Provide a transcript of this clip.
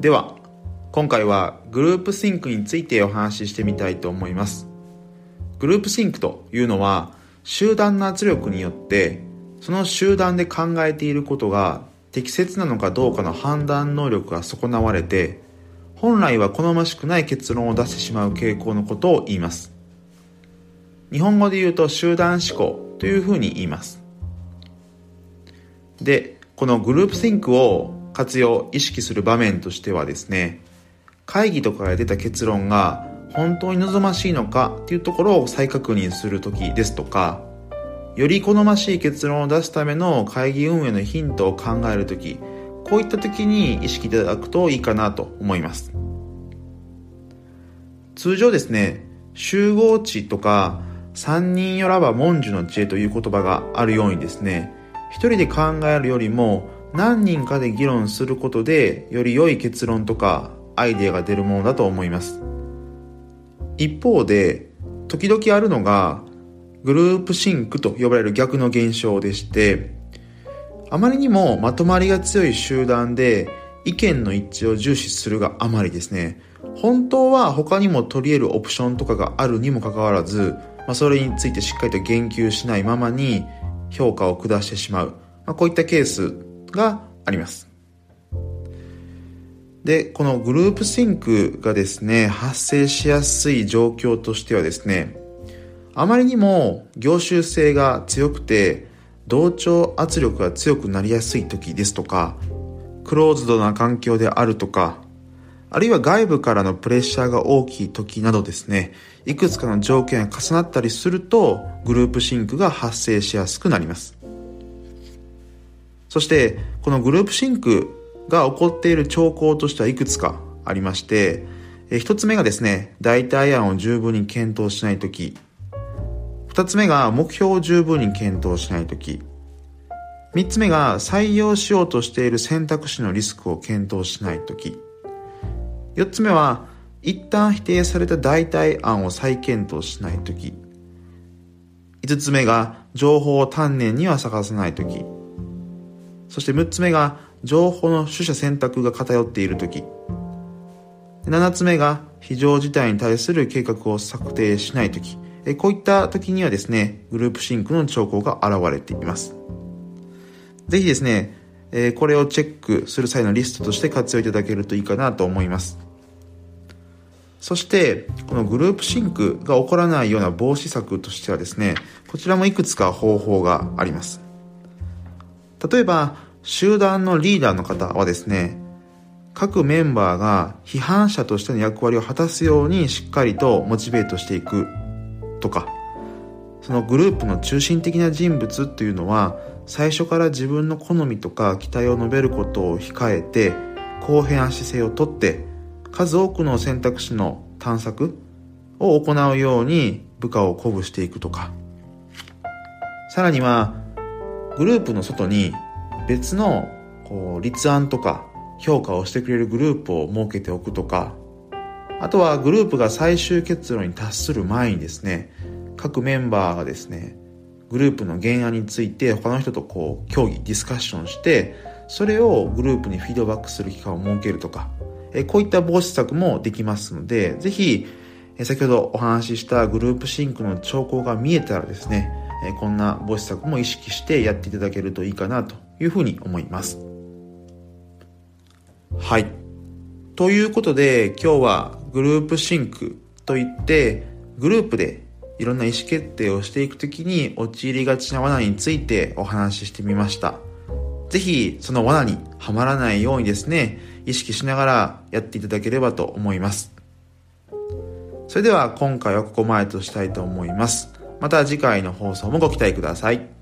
では今回はグループシンクについてお話ししてみたいと思います。グループシンクというのは集団の圧力によってその集団で考えていることが適切なのかどうかの判断能力が損なわれて本来は好ましくない結論を出してしまう傾向のことを言います。日本語で言うと集団思考というふうに言います。でこのグループシンクを活用意識する場面としてはですね会議とかで出た結論が本当に望ましいのかっていうところを再確認する時ですとかより好ましい結論を出すための会議運営のヒントを考える時こういった時に意識いただくといいかなと思います。通常ですね集合値とか三人よらば文殊の知恵という言葉があるようにですね一人で考えるよりも何人かで議論することでより良い結論とかアイデアが出るものだと思います。一方で時々あるのがグループシンクと呼ばれる逆の現象でしてあまりにもまとまりが強い集団で意見の一致を重視するがあまりですね。本当は他にも取り得るオプションとかがあるにもかかわらず、まあ、それについてしっかりと言及しないままに評価を下してしまう、まあ、こういったケースがありますで、このグループシンクがですね、発生しやすい状況としてはですね、あまりにも業種性が強くて、同調圧力が強くなりやすい時ですとか、クローズドな環境であるとか、あるいは外部からのプレッシャーが大きい時などですね、いくつかの条件が重なったりすると、グループシンクが発生しやすくなります。そして、このグループシンクが起こっている兆候としてはいくつかありまして、え一つ目がですね、代替案を十分に検討しないとき。二つ目が目標を十分に検討しないとき。三つ目が採用しようとしている選択肢のリスクを検討しないとき。四つ目は一旦否定された代替案を再検討しないとき。五つ目が情報を丹念には探さないとき。そして六つ目が情報の取捨選択が偏っている時。7つ目が非常事態に対する計画を策定しない時。こういった時にはですねグループシンクの兆候が現れています。ぜひですねこれをチェックする際のリストとして活用いただけるといいかなと思います。そしてこのグループシンクが起こらないような防止策としてはですねこちらもいくつか方法があります。例えば集団のリーダーの方はですね、各メンバーが批判者としての役割を果たすようにしっかりとモチベートしていくとか、そのグループの中心的な人物というのは最初から自分の好みとか期待を述べることを控えて公平な姿勢をとって数多くの選択肢の探索を行うように部下を鼓舞していくとか。さらにはグループの外に別のこう立案とか評価をしてくれるグループを設けておくとかあとはグループが最終結論に達する前にですね各メンバーがですねグループの原案について他の人とこう協議ディスカッションしてそれをグループにフィードバックする期間を設けるとかえこういった防止策もできますのでぜひ先ほどお話ししたグループシンクの兆候が見えたらですねこんな防止策も意識してやっていただけるといいかなというふうに思います。はい。ということで今日はグループシンクといってグループでいろんな意思決定をしていくときに陥りがちな罠についてお話ししてみました。ぜひその罠にはまらないようにですね、意識しながらやっていただければと思います。それでは今回はここまでとしたいと思います。また次回の放送もご期待ください。